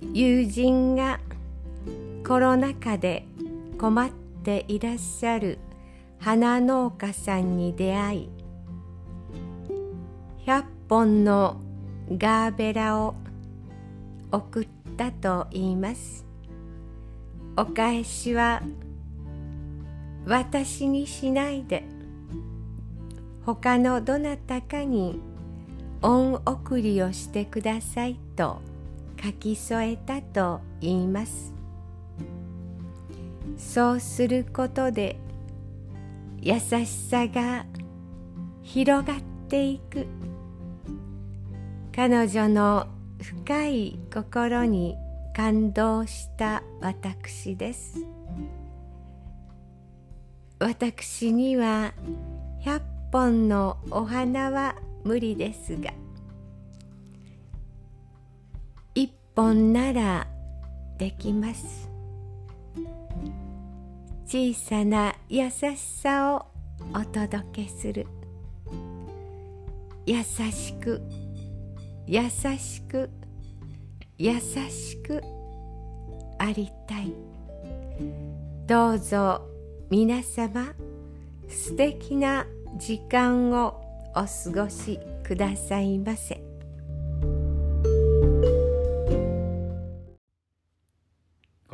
友人がコロナ禍で困っていらっしゃる花農家さんに出会い100本のガーベラを送ったと言います。お返しは私にしないで他のどなたかに恩送りをしてくださいと。書き添えたと言います。そうすることで優しさが広がっていく。彼女の深い心に感動した私です。私には100本のお花は無理ですが本ならできます。小さな優しさをお届けする。優しく優しく優しくありたい。どうぞ皆様素敵な時間をお過ごしくださいませ。